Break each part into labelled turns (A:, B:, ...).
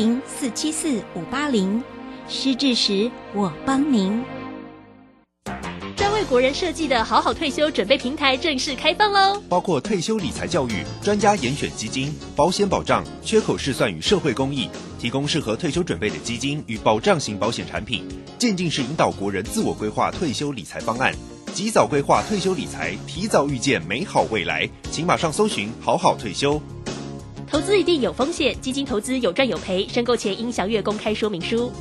A: 零四七四五八零，失智时我帮您。
B: 专为国人设计的好好退休准备平台正式开放喽！
C: 包括退休理财教育、专家严选基金、保险保障、缺口试算与社会公益，提供适合退休准备的基金与保障型保险产品，渐进式引导国人自我规划退休理财方案，及早规划退休理财，提早预见美好未来。请马上搜寻“好好退休”。
B: 投资一定有风险，基金投资有赚有赔，申购前应详阅公开说明书。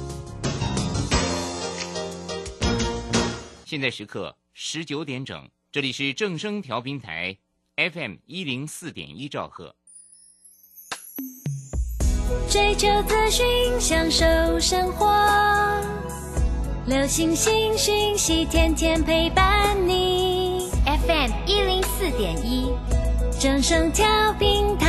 D: 现在时刻十九点整，这里是正声调频台 FM 一零四点一兆赫。
E: 追求资讯，享受生活，流星星讯息，天天陪伴你。FM 一零四点一，正声调频台。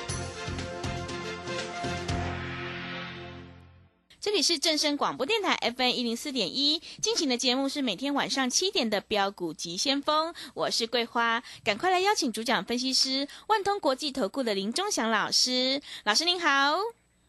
F: 这里是正声广播电台 FM 一零四点一，进行的节目是每天晚上七点的标股及先锋，我是桂花，赶快来邀请主讲分析师万通国际投顾的林忠祥老师，老师您好，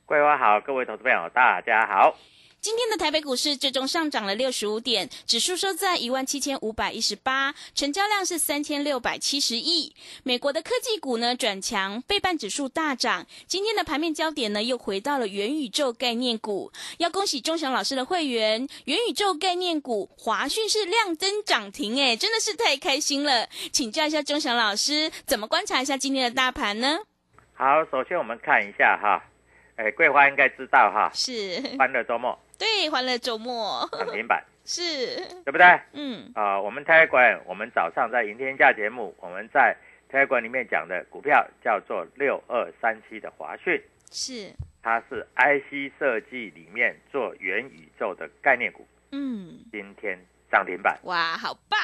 G: 桂花好，各位投资朋友大家好。
F: 今天的台北股市最终上涨了六十五点，指数收在一万七千五百一十八，成交量是三千六百七十亿。美国的科技股呢转强，背半指数大涨。今天的盘面焦点呢又回到了元宇宙概念股，要恭喜钟祥老师的会员，元宇宙概念股华讯是亮灯涨停，哎，真的是太开心了。请教一下钟祥老师，怎么观察一下今天的大盘呢？
G: 好，首先我们看一下哈，哎，桂花应该知道哈，
F: 是。
G: 欢乐周末。
F: 对，欢乐周末。
G: 涨停板。
F: 是，
G: 对不对？
F: 嗯。
G: 啊，我们泰管，我们早上在迎天下节目，我们在泰管里面讲的股票叫做六二三七的华讯，
F: 是，
G: 它是 IC 设计里面做元宇宙的概念股，
F: 嗯，
G: 今天涨停板，
F: 哇，好棒。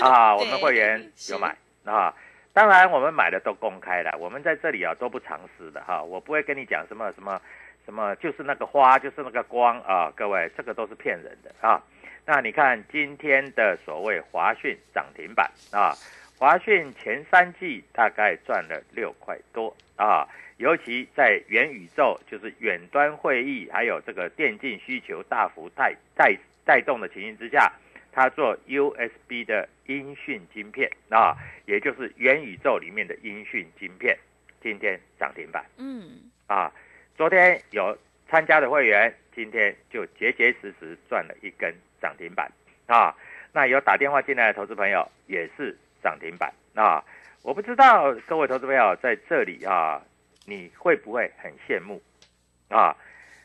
G: 啊！我们会员有买。啊，当然我们买的都公开了，我们在这里啊都不藏私的哈，我不会跟你讲什么什么。什么就是那个花，就是那个光啊！各位，这个都是骗人的啊！那你看今天的所谓华讯涨停板啊，华讯前三季大概赚了六块多啊，尤其在元宇宙，就是远端会议还有这个电竞需求大幅带带带动的情形之下，它做 USB 的音讯晶片啊，也就是元宇宙里面的音讯晶片，今天涨停板，
F: 嗯，
G: 啊。昨天有参加的会员，今天就结结实实赚了一根涨停板啊！那有打电话进来的投资朋友也是涨停板啊！我不知道各位投资朋友在这里啊，你会不会很羡慕啊？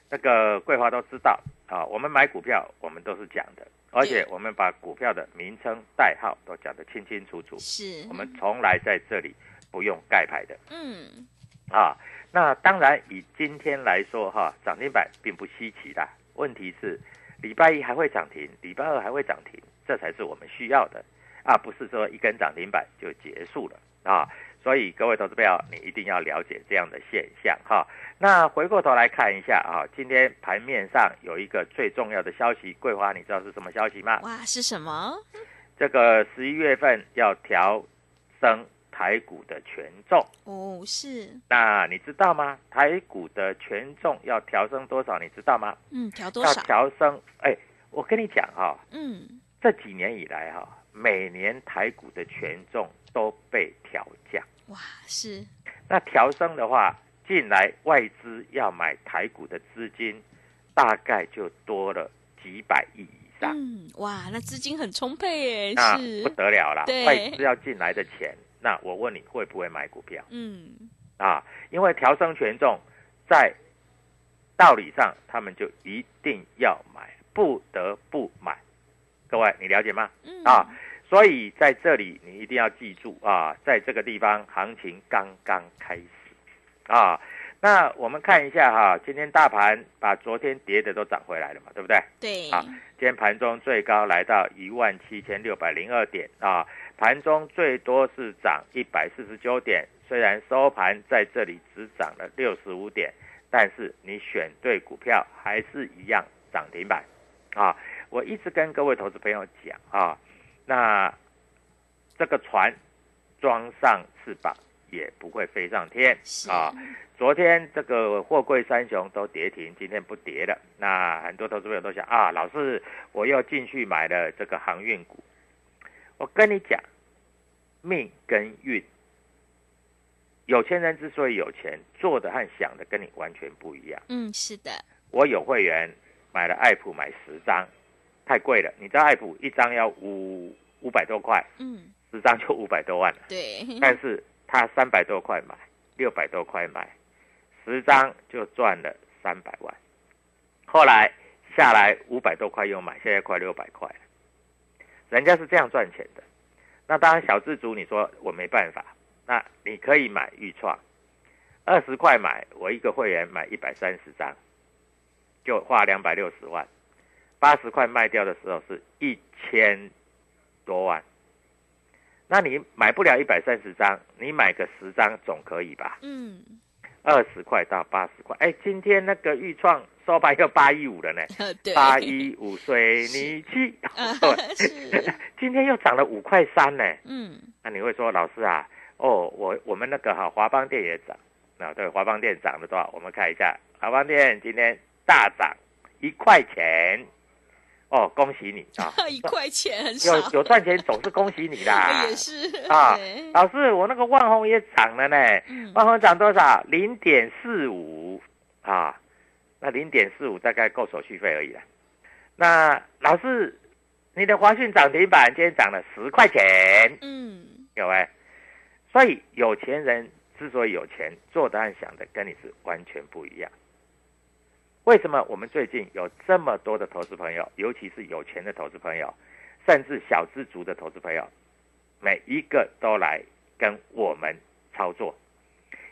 G: 那个桂花都知道啊，我们买股票我们都是讲的，而且我们把股票的名称代号都讲得清清楚楚，
F: 是
G: 我们从来在这里不用盖牌的，
F: 嗯，
G: 啊。那当然，以今天来说，哈，涨停板并不稀奇的。问题是，礼拜一还会涨停，礼拜二还会涨停，这才是我们需要的啊！不是说一根涨停板就结束了啊！所以各位投资朋友，你一定要了解这样的现象哈。那回过头来看一下啊，今天盘面上有一个最重要的消息，桂花，你知道是什么消息吗？
F: 哇，是什么？
G: 这个十一月份要调升。台股的权重
F: 哦，是
G: 那你知道吗？台股的权重要调升多少？你知道吗？
F: 嗯，调多少？
G: 要调升哎，我跟你讲哈、
F: 嗯，
G: 这几年以来哈、每年台股的权重都被调降。
F: 哇，是，
G: 那调升的话，进来外资要买台股的资金，大概就多了几百亿以上，
F: 嗯，哇，那资金很充沛耶，
G: 那
F: 是
G: 不，得了了
F: 对。
G: 外资要进来的钱，那我问你会不会买股票
F: 嗯，
G: 啊？因为调升权重，在道理上他们就一定要买，不得不买。各位，你了解吗？
F: 嗯
G: 啊，所以在这里你一定要记住啊，在这个地方行情刚刚开始啊。那我们看一下哈、今天大盘把昨天跌的都涨回来了嘛，对不对？
F: 对，
G: 啊今天盘中最高来到一万七千六百零二点啊，盘中最多是涨一百四十九点，虽然收盘在这里只涨了六十五点，但是你选对股票还是一样涨停板啊！我一直跟各位投资朋友讲啊，那这个船装上翅膀也不会飞上天啊。昨天这个货柜三雄都跌停，今天不跌了。那很多投资朋友都想啊，老师，我又进去买了这个航运股。我跟你讲，命跟运，有钱人之所以有钱，做的和想的跟你完全不一样。
F: 嗯，是的，
G: 我有会员买了爱普买十张，太贵了。你知道爱普一张要五五百多块，
F: 嗯，
G: 十张就五百多万了。
F: 对，
G: 但是他三百多块买，六百多块买，十张就赚了三百万。后来下来五百多块又买，现在快六百块了。人家是这样赚钱的。那当然小资族，你说我没办法，那你可以买预创，二十块买，我一个会员买一百三十张，就花两百六十万。八十块卖掉的时候是一千多万。那你买不了一百三十张，你买个十张总可以吧？
F: 嗯，
G: 二十块到八十块，哎，今天那个豫创收盘又八一五了呢，
F: 对，
G: 八一五水泥漆，
F: 啊
G: 对，
F: 是，
G: 今天又涨了五块三呢。
F: 嗯，
G: 那你会说老师啊，哦，我我们那个哈华邦店也涨，啊对，华邦店涨了多少？我们看一下，华邦店今天大涨一块钱，哦，恭喜你啊！
F: 一块钱很少，
G: 有有赚钱总是恭喜你啦。
F: 也是
G: 啊老师，我那个万红也涨了呢，
F: 嗯
G: 万红涨多少？零点四五啊，那零点四五大概够手续费而已啦。那老师，你的华讯涨停板今天涨了十块钱，
F: 嗯，
G: 有没？所以有钱人之所以有钱，做的和想的跟你是完全不一样。为什么我们最近有这么多的投资朋友，尤其是有钱的投资朋友，甚至小资族的投资朋友，每一个都来跟我们操作？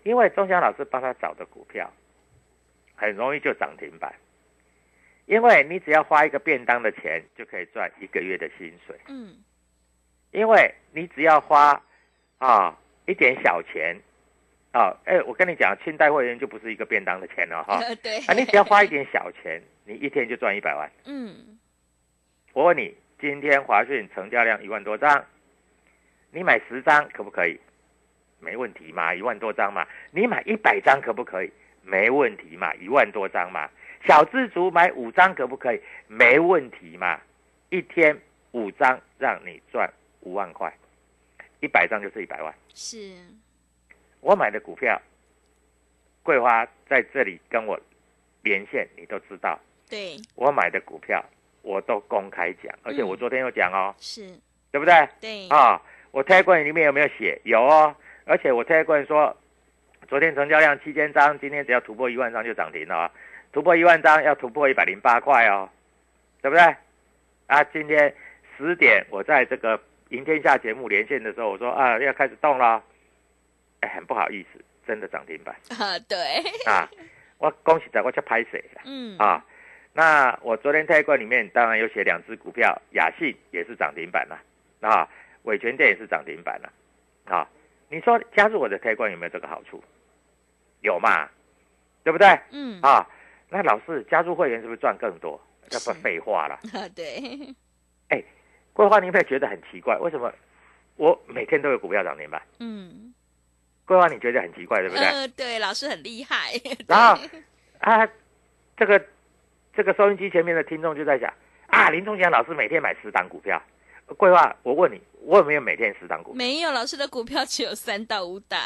G: 因为钟祥老师帮他找的股票，很容易就涨停板。因为你只要花一个便当的钱，就可以赚一个月的薪水。
F: 嗯，
G: 因为你只要花啊一点小钱啊，哎，我跟你讲，清代会员就不是一个便当的钱了哈。
F: 对，
G: 啊，你只要花一点小钱，你一天就赚一百万。
F: 嗯，
G: 我问你，今天华讯成交量一万多张，你买十张可不可以？没问题嘛，一万多张嘛。你买一百张可不可以？没问题嘛，一万多张嘛。小资族买五张可不可以？没问题嘛，一天五张让你赚五万块，一百张就是一百万。
F: 是，
G: 我买的股票，桂花在这里跟我连线，你都知道，
F: 对，
G: 我买的股票我都公开讲，而且我昨天有讲哦，
F: 是，
G: 对不对？
F: 对，
G: 啊，我 t 冠里面有没有写？有哦，而且我 t 冠说，昨天成交量七千张，今天只要突破一万张就涨停了啊，突破一万张要突破一百零八块哦，对不对？啊，今天十点我在这个赢天下节目连线的时候，我说啊要开始动了，哎，很不好意思，真的涨停板
F: 啊，对，
G: 啊，我恭喜在我叫拍谁了。
F: 嗯，
G: 啊，那我昨天泰冠里面当然有写两只股票，雅信也是涨停板了，啊，伟全店也是涨停板了，啊，你说加入我的泰冠有没有这个好处？有嘛，对不对？
F: 嗯，
G: 啊，那老师加入会员是不是赚更多？这不
F: 是
G: 废话了。
F: 啊，对，
G: 桂花，你有没有觉得很奇怪？为什么我每天都有股票涨停板？
F: 嗯，
G: 桂花，你觉得很奇怪，对不对？
F: 呃，对，老师很厉害，
G: 然后 啊，这个这个收音机前面的听众就在想啊，林忠祥老师每天买十档股票，桂花，我问你，我有没有每天十档股票？
F: 没有，老师的股票只有三到五档。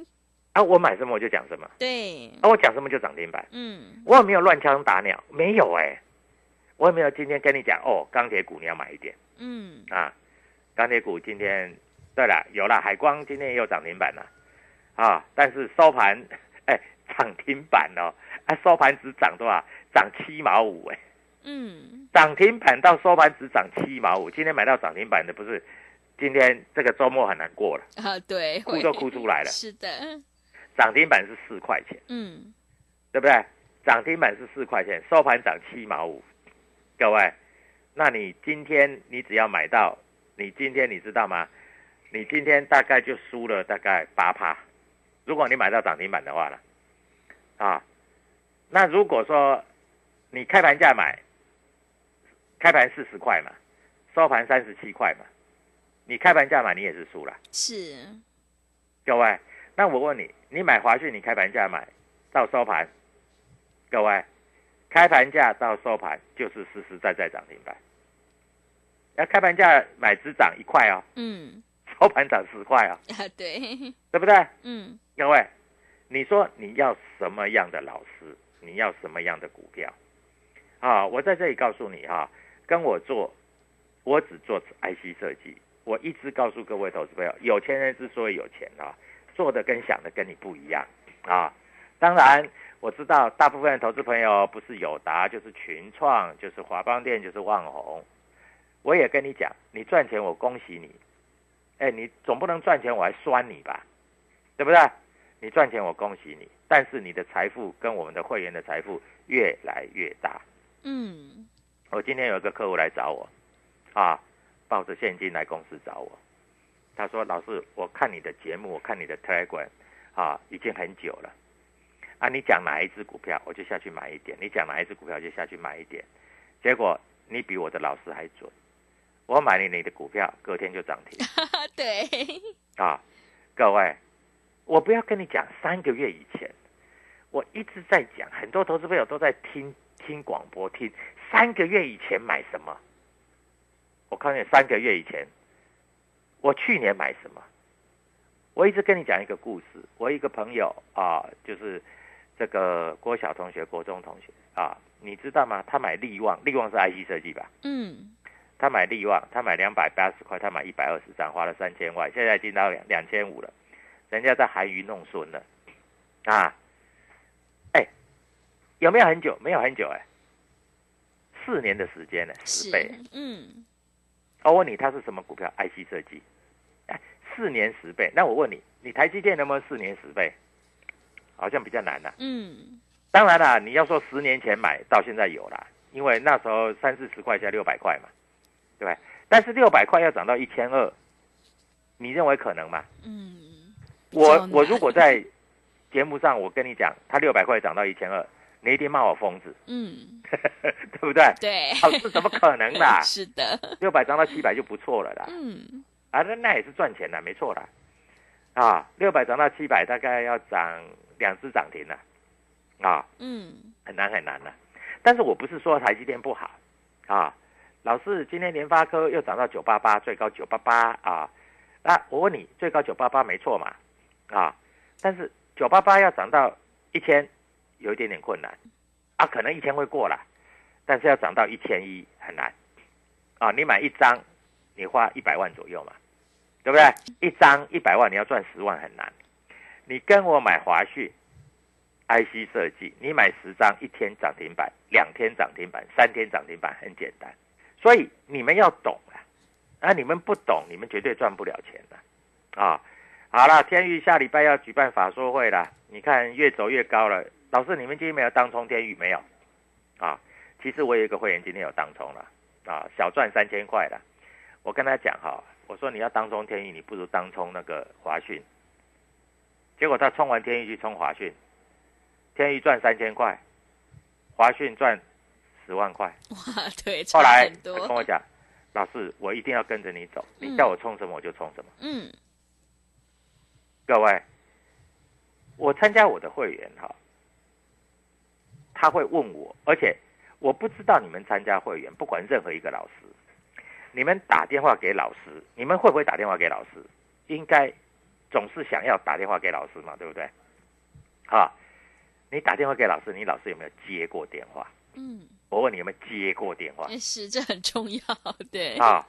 G: 啊，我买什么我就讲什么，
F: 对，
G: 啊，我讲什么就涨停板。
F: 嗯，
G: 我有没有乱枪打鸟？没有哎、我有没有今天跟你讲哦，钢铁股你要买一点
F: 嗯，
G: 啊？钢铁股今天，对了，有了，海光今天也有涨停板了啊，但是收盘 哎涨停板哦，啊收盘只涨多少？涨七毛五哎，
F: 嗯，
G: 涨停板到收盘只涨七毛五，今天买到涨停板的不是？今天这个周末很难过了，
F: 啊，对，
G: 哭都哭出来了。
F: 是的，
G: 涨停板是四块钱，
F: 嗯，
G: 对不对？涨停板是四块钱，收盘涨七毛五。各位，那你今天你只要买到，你今天你知道吗？你今天大概就输了大概八趴。如果你买到涨停板的话了，啊，那如果说你开盘价买，开盘四十块嘛，收盘三十七块嘛，你开盘价买你也是输了。
F: 是，
G: 各位，那我问你，你买华讯，你开盘价买到收盘，各位，开盘价到收盘就是实实在在涨停板。要开盘价买只涨一块哦，
F: 嗯，
G: 收盘涨十块哦，
F: 啊，对，
G: 对不对？
F: 嗯，
G: 各位，你说你要什么样的老师？你要什么样的股票？啊，我在这里告诉你哈、跟我做，我只做 IC 设计。我一直告诉各位投资朋友，有钱人之所以有钱啊，做的跟想的跟你不一样啊。当然，我知道大部分投资朋友不是友达，就是群创，就是华邦电，就是旺宏。我也跟你讲，你赚钱我恭喜你，哎，你总不能赚钱我还酸你吧，对不对？你赚钱我恭喜你，但是你的财富跟我们的会员的财富越来越大。
F: 嗯，
G: 我今天有一个客户来找我，啊，抱着现金来公司找我，他说：“老师，我看你的节目，我看你的 Telegram，啊，已经很久了，啊，你讲哪一只股票，我就下去买一点；你讲哪一只股票，就下去买一点。结果你比我的老师还准，我买了你的股票，隔天就涨停。”
F: 对，
G: 啊，各位，我不要跟你讲三个月以前，我一直在讲，很多投资朋友都在听听广播，听三个月以前买什么？我告诉你，三个月以前，我去年买什么？我一直跟你讲一个故事，我一个朋友啊，就是这个郭晓同学、国中同学啊，你知道吗？他买利旺，利旺是 IC 设计吧？
F: 嗯，
G: 他买利旺，他买两百八十块，他买一百二十张，花了三千万，现在已经到两两千五了，人家在含鱼弄孙了，啊，哎，有没有很久？没有很久哎，四年的时间呢，十倍。，
F: 嗯，
G: 我问你，它是什么股票？IC 设计，哎，四年十倍。那我问你，你台积电能不能四年十倍？好像比较难呐、
F: 嗯，
G: 当然啦，你要说十年前买到现在有啦，因为那时候三四十块，加六百块嘛，对吧？但是六百块要涨到一千二，你认为可能吗？
F: 嗯，
G: 我我如果在节目上我跟你讲，它六百块涨到一千二，你一定骂我疯子，
F: 嗯，
G: 对不对？
F: 对，
G: 好，这怎么可能啦？
F: 是的，
G: 六百涨到七百就不错了啦，
F: 嗯，
G: 啊，那那也是赚钱的，没错啦。啊，六百涨到七百，大概要涨两只涨停了，啊，
F: 嗯，
G: 很难很难的。但是我不是说台积电不好啊，老师今天联发科又涨到九八八，最高九八八啊。那我问你，最高九八八没错嘛？啊，但是九八八要涨到一千，有一点点困难啊，可能一千会过了，但是要涨到一千一很难啊。你买一张，你花一百万左右嘛，对不对？一张一百万，你要赚十万很难。你跟我买华旭。IC 设计，你买十张，一天涨停板，两天涨停板，三天涨停板，很简单。所以你们要懂啊，啊，你们不懂，你们绝对赚不了钱的啊。好了，天宇下礼拜要举办法说会了，你看越走越高了。老师，你们今天没有当冲天宇没有？啊，其实我有一个会员今天有当冲了，啊，小赚三千块了。我跟他讲哈，我说你要当冲天宇，你不如当冲那个华讯。结果他冲完天宇去冲华讯。天宇赚三千块，华讯赚十万块。
F: 哇，对，差
G: 后来，他跟我讲，老师，我一定要跟着你走，你
F: 嗯
G: 叫我冲什么我就冲什么。
F: 嗯，
G: 各位，我参加我的会员哈，他会问我，而且我不知道你们参加会员，不管任何一个老师，你们打电话给老师，你们会不会打电话给老师？应该总是想要打电话给老师嘛，对不对？啊，你打电话给老师，你老师有没有接过电话？
F: 嗯，
G: 我问你有没有接过电话？
F: 哎是这很重要，对，
G: 啊，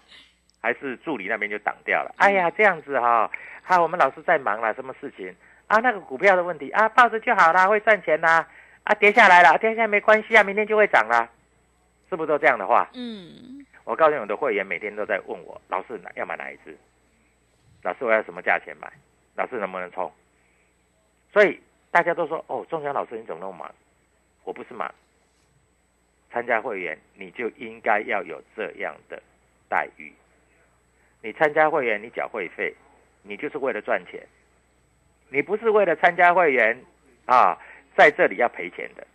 G: 还是助理那边就挡掉了？哎呀，这样子哈、啊，我们老师在忙了，什么事情啊？那个股票的问题啊，抱着就好啦，会赚钱啦。啊，跌下来了，跌下来没关系啊，明天就会涨啦，是不是都这样的话？
F: 嗯，
G: 我告诉你，我的会员每天都在问我，老师哪要买哪一只？老师我要什么价钱买？老师能不能冲？所以大家都说，哦，中祥老师你怎么那么忙？我不是忙，参加会员你就应该要有这样的待遇。你参加会员，你缴会费，你就是为了赚钱，你不是为了参加会员啊，在这里要赔钱的。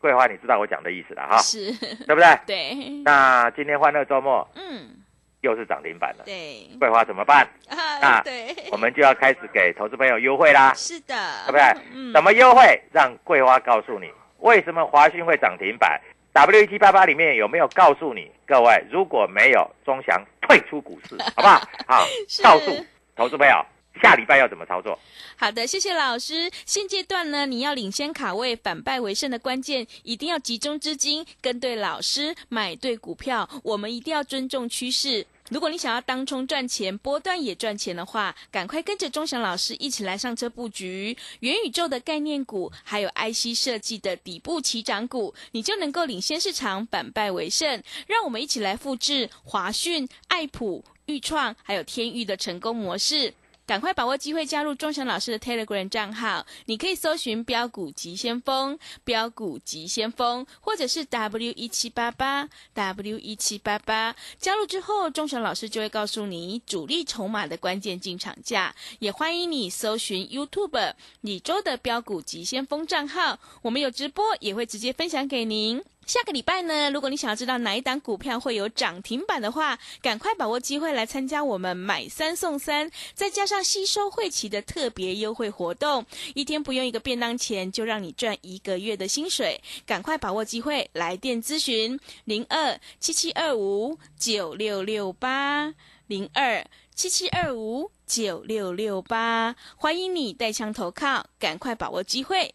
G: 桂花，你知道我讲的意思了哈，
F: 是，
G: 对不对？
F: 对，
G: 那今天欢乐周末
F: 嗯，
G: 又是涨停板了，
F: 对，
G: 桂花怎么办？
F: 啊，
G: 那
F: 对，
G: 我们就要开始给投资朋友优惠啦，
F: 是的，
G: 对不对？
F: 嗯，
G: 怎么优惠？让桂花告诉你为什么华讯会涨停板。W 一七八八里面有没有告诉你？各位，如果没有，钟祥退出股市，好不好？好，告诉投资朋友下礼拜要怎么操作。
F: 好的，谢谢老师。现阶段呢，你要领先卡位、反败为胜的关键，一定要集中资金，跟对老师，买对股票。我们一定要尊重趋势。如果你想要当冲赚钱、波段也赚钱的话，赶快跟着钟祥老师一起来上车布局元宇宙的概念股，还有 IC 设计的底部起涨股，你就能够领先市场，反败为胜。让我们一起来复制华讯、爱普、豫创还有天域的成功模式。赶快把握机会加入钟祥老师的 Telegram 账号，你可以搜寻“标股急先锋”、“标股急先锋”，或者是 W 一七八八 W 一七八八。加入之后，钟祥老师就会告诉你主力筹码的关键进场价。也欢迎你搜寻 YouTube 李周的标股急先锋账号，我们有直播，也会直接分享给您。下个礼拜呢，如果你想要知道哪一档股票会有涨停板的话，赶快把握机会来参加我们买三送三，再加上吸收会期的特别优惠活动，一天不用一个便当钱，就让你赚一个月的薪水。赶快把握机会，来电咨询零二七七二五九六六八零二七七二五九六六八，欢迎你带枪投靠，赶快把握机会。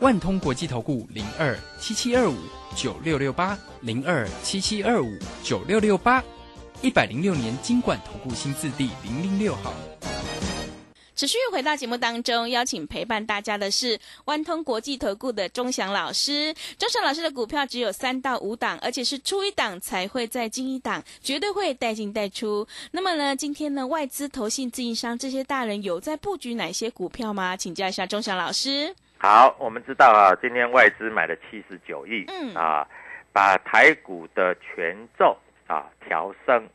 H: 万通国际投顾零二七七二五九六六八零二七七二五九六六八，一百零六年经管投顾新字第零零六号。
F: 持续回到节目当中，邀请陪伴大家的是万通国际投顾的钟祥老师。钟祥老师的股票只有三到五档，而且是出一档才会再进一档，绝对会带进带出。那么呢，今天呢，外资、投信、自营商这些大人有在布局哪些股票吗？请教一下钟祥老师。
G: 好，我们知道啊，今天外资买了七十九亿，
F: 嗯。
G: 啊，把台股的权重啊调升，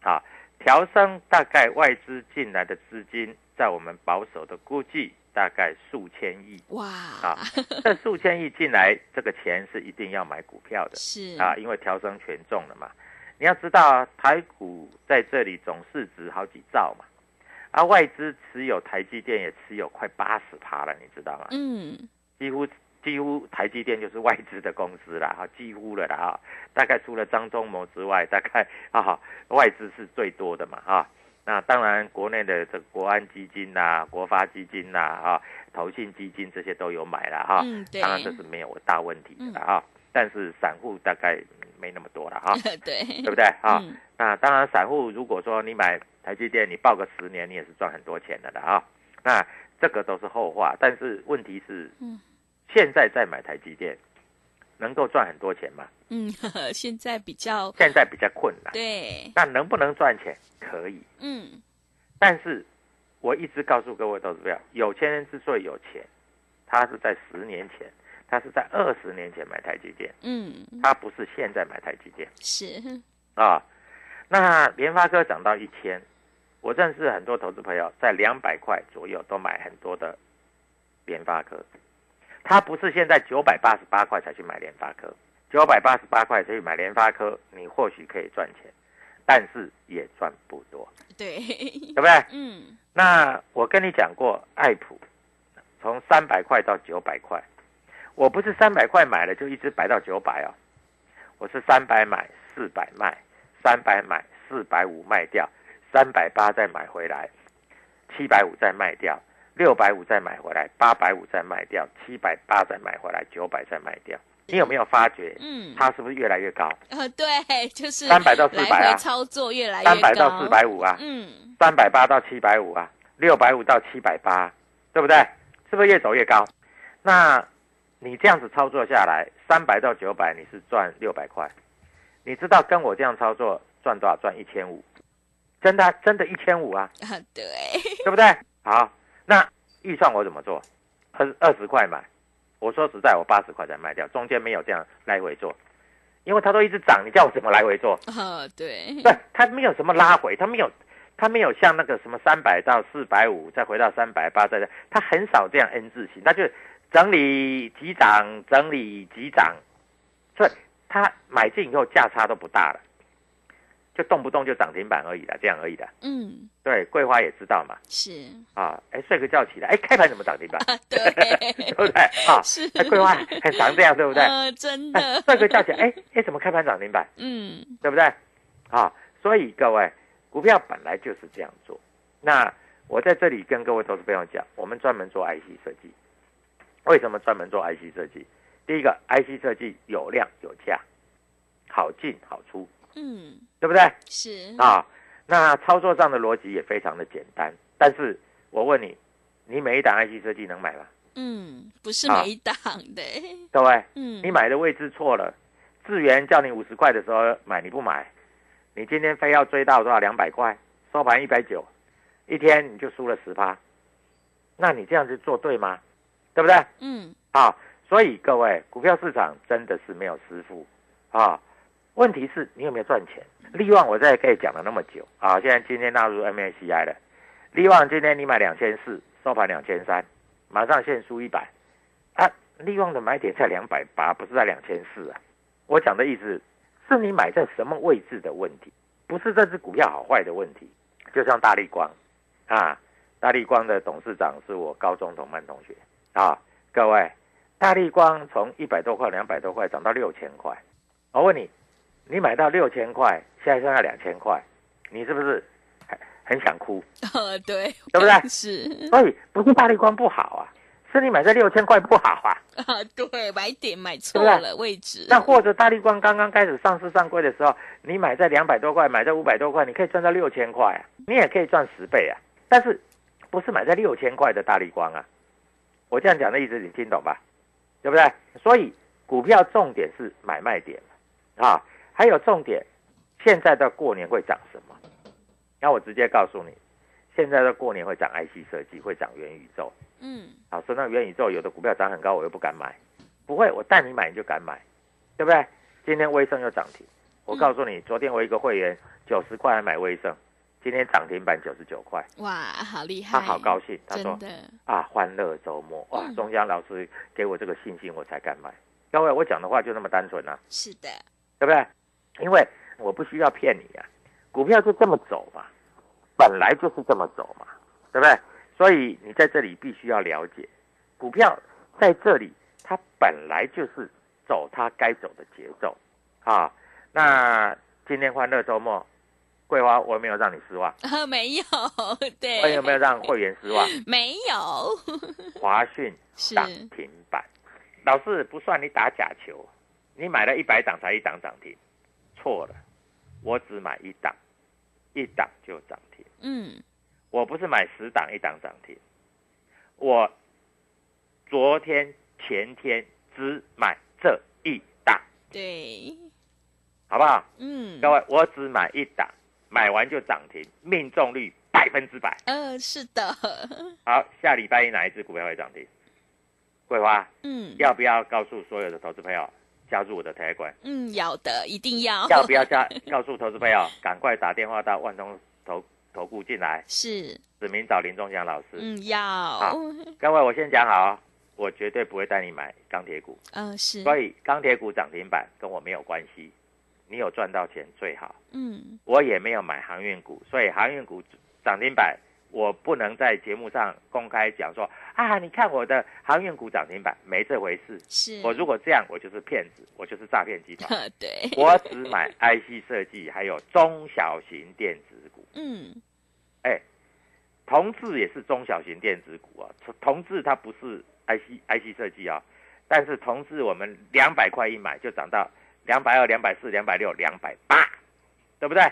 G: 啊调升大概外资进来的资金，在我们保守的估计大概数千亿
F: 哇，
G: 啊，这数千亿进来，这个钱是一定要买股票的
F: 是。
G: 啊，因为调升权重了嘛。你要知道啊，台股在这里总市值好几兆嘛，啊，外资持有台积电也持有快八十趴了，你知道吗？
F: 嗯，
G: 几乎几乎台积电就是外资的公司了哈，几乎了啦哈。大概除了张忠谋之外，大概啊外资是最多的嘛哈。那当然，国内的这个国安基金呐、国发基金呐、啊、投信基金这些都有买了哈。
F: 嗯对
G: 当然这是没有大问题的哈。但是散户大概没那么多了哈。
F: 对，
G: 对不对啊？
F: 嗯
G: 那当然，散户如果说你买台积电，你报个十年，你也是赚很多钱的了啊。那这个都是后话，但是问题是，
F: 嗯
G: 现在再买台积电，能够赚很多钱吗？
F: 嗯，现在比较
G: 现在比较困难。
F: 对，
G: 那能不能赚钱？可以，
F: 嗯
G: 但是我一直告诉各位投资者，有钱人之所以有钱，他是在十年前他是在二十年前买台积电，
F: 嗯，
G: 他不是现在买台积电
F: 是，
G: 啊。那联发科涨到一千，我认识很多投资朋友在两百块左右都买很多的联发科，他不是现在九百八十八块才去买联发科，九百八十八块才去买联发科，你或许可以赚钱，但是也赚不多，
F: 对，
G: 对不对？
F: 嗯，
G: 那我跟你讲过，爱普从三百块到九百块，我不是三百块买了就一直摆到九百哦，我是三百买，四百卖，三百买，四百五卖掉，三百八再买回来，七百五再卖掉，六百五再买回来，八百五再卖掉，七百八再买回来，九百再卖掉。你有没有发觉，
F: 嗯，
G: 它是不是越来越高？
F: 呃，对，就是
G: 300到400啊
F: 操作越来越高，
G: 三百到四百五啊，
F: 嗯，
G: 三百八到七百五啊，六百五到七百八，对不对？是不是越走越高？那你这样子操作下来，三百到九百，你是赚六百块。你知道跟我这样操作赚多少？赚一千五，真的啊真的一千五啊，
F: 啊，对，
G: 对不对？好，那预算我怎么做？二二十块买，我说实在，我八十块才卖掉，中间没有这样来回做，因为它都一直涨，你叫我怎么来回做？
F: 啊，对，
G: 对，它没有什么拉回，它没有，它没有像那个什么三百到四百五，再回到三百八，再它很少这样 N 字形，它就整理急涨，整理急涨，所以它买进以后价差都不大了，就动不动就涨停板而已了，这样而已的。
F: 嗯，
G: 对，桂花也知道嘛，
F: 是，
G: 啊，哎，睡个觉起来，哎，开盘怎么涨停板？
F: 对，
G: 对不对？啊，
F: 是
G: 哎桂花很常这样，对不对？
F: 呃，真
G: 哎
F: 的，
G: 睡个觉起来，哎哎，怎么开盘涨停板？
F: 嗯，
G: 对不对？啊，所以各位，股票本来就是这样做。那我在这里跟各位投资朋友讲，我们专门做 IC 设计。为什么专门做 IC 设计？第一个，IC 设计有量有价，好进好出，
F: 嗯，
G: 对不对？
F: 是，
G: 啊，那操作上的逻辑也非常的简单。但是我问你，你每一档 IC 设计能买吗？
F: 嗯，不是
G: 啊
F: 每一档的，
G: 各位，
F: 嗯，
G: 你买的位置错了。智源叫你五十块的时候买，你不买，你今天非要追到多少两百块，收盘一百九，一天你就输了十趴，那你这样子做对吗？对不对？
F: 嗯，
G: 啊，所以各位，股票市场真的是没有师傅啊。问题是你有没有赚钱？利旺我在可以讲了那么久啊，现在今天纳入 MACI 了，利旺今天你买两千四，收盘两千三，马上现输一百啊。利旺的买点在两百八，不是在两千四啊。我讲的意思是你买在什么位置的问题，不是这只股票好坏的问题。就像大力光啊，大力光的董事长是我高中同班同学啊。各位，大力光从一百多块、两百多块涨到六千块，我问你，你买到六千块，现在剩下两千块，你是不是很很想哭？
F: 呃，对，
G: 对不对
F: 是
G: 所以不是大力光不好啊，是你买在六千块不好啊。
F: 啊，对，买点买错了位置，
G: 那或者大力光刚刚开始上市上柜的时候，你买在两百多块，买在五百多块，你可以赚到六千块啊，你也可以赚十倍啊。但是不是买在六千块的大力光啊？我这样讲的意思你听懂吧？对不对？所以股票重点是买卖点啊，还有重点，现在的过年会涨什么？那我直接告诉你，现在的过年会涨 IC 设计，会涨元宇宙。
F: 嗯，
G: 啊，说那元宇宙有的股票涨很高，我又不敢买，不会，我带你买你就敢买，对不对？今天微升又涨停，我告诉你，昨天我一个会员九十块还买微盛，今天涨停板九十九块，
F: 哇，好厉害，
G: 他好高兴，他说
F: 真的，
G: 啊，欢乐周末，哇
F: 嗯，
G: 中央老师给我这个信心，我才敢买。各位，我讲的话就那么单纯啊，
F: 是的，
G: 对不对？因为我不需要骗你啊，股票就这么走嘛，本来就是这么走嘛，对不对？所以你在这里必须要了解，股票在这里它本来就是走它该走的节奏啊。那今天欢乐周末，桂花我有没有让你失望？
F: 啊，没有，对，
G: 我有没有让会员失望？
F: 没有，
G: 华讯
F: 是。
G: 涨停板，老师不算你打假球，你买了一百档才一档涨停，错了，我只买一档，一档就涨停，
F: 嗯，
G: 我不是买十档一档涨停，我昨天前天只买这一档，
F: 对，
G: 好不好？
F: 嗯，
G: 各位，我只买一档，买完就涨停，命中率百分之百。
F: 呃，是的，
G: 好，下礼拜一哪一只股票会涨停？桂花，
F: 嗯
G: 要不要告诉所有的投资朋友加入我的 Telegram？
F: 嗯，要的，一定要。
G: 要不要加告诉投资朋友，赶快打电话到万通投投顾进来，
F: 是，
G: 指名找林忠祥老师。
F: 嗯，要
G: 好，各位，我先讲好哦，我绝对不会带你买钢铁股，
F: 呃，是，
G: 所以钢铁股涨停板跟我没有关系。你有赚到钱最好，
F: 嗯
G: 我也没有买航运股，所以航运股涨停板我不能在节目上公开讲说啊，你看我的航运股涨停板，没这回事。
F: 是。
G: 我如果这样，我就是骗子，我就是诈骗集团。
F: 对，
G: 我只买 IC 设计，还有中小型电子股。
F: 嗯
G: 哎，同志也是中小型电子股啊，同志它不是 IC IC 设计啊，但是同志我们两百块一买就涨到两百二、两百四、两百六、两百八，对不对？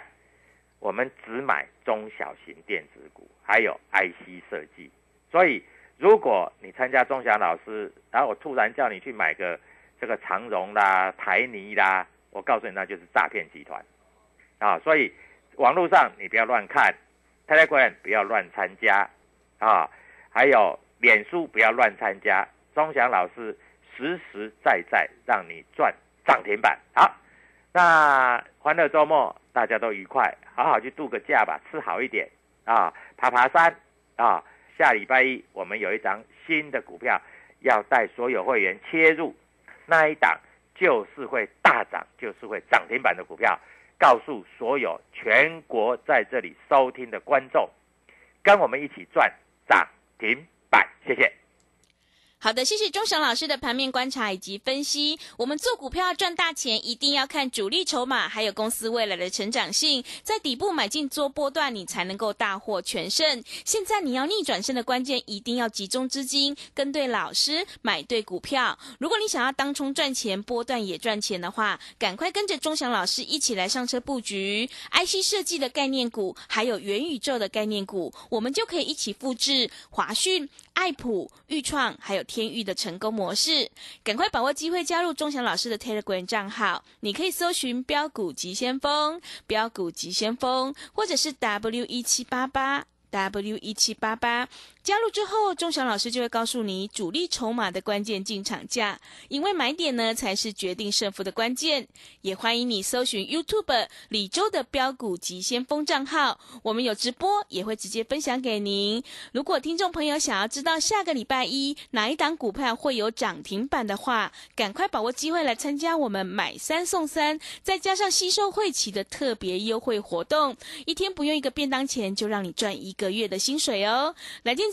G: 我们只买中小型电子股，还有 IC 设计。所以，如果你参加钟祥老师，然后我突然叫你去买个这个长荣啦、台泥啦，我告诉你，那就是诈骗集团啊！所以网络上你不要乱看，Telegram 不要乱参加啊，还有脸书不要乱参加。钟祥老师实实在在让你赚涨停板。好，那欢乐周末大家都愉快，好好去度个假吧，吃好一点啊，爬爬山啊。下礼拜一我们有一张新的股票要带所有会员切入，那一档就是会大涨，就是会涨停板的股票，告诉所有全国在这里收听的观众，跟我们一起赚涨停板，谢谢。
F: 好的，谢谢钟祥老师的盘面观察以及分析。我们做股票要赚大钱，一定要看主力筹码，还有公司未来的成长性，在底部买进做波段，你才能够大获全胜。现在你要逆转胜的关键，一定要集中资金，跟对老师，买对股票。如果你想要当冲赚钱，波段也赚钱的话，赶快跟着钟祥老师一起来上车布局 IC 设计的概念股，还有元宇宙的概念股，我们就可以一起复制华讯、爱普、裕创还有天域的成功模式，赶快把握机会加入钟祥老师的 Telegram 账号，你可以搜寻标股急先锋、标股急先锋，或者是 W 一七八八 W 一七八八。加入之后，钟祥老师就会告诉你主力筹码的关键进场价，因为买点呢才是决定胜负的关键。也欢迎你搜寻 YouTube 李周的标股急先锋账号，我们有直播，也会直接分享给您。如果听众朋友想要知道下个礼拜一哪一档股票会有涨停板的话，赶快把握机会来参加我们买三送三，再加上吸收会期的特别优惠活动，一天不用一个便当钱，就让你赚一个月的薪水哦。来电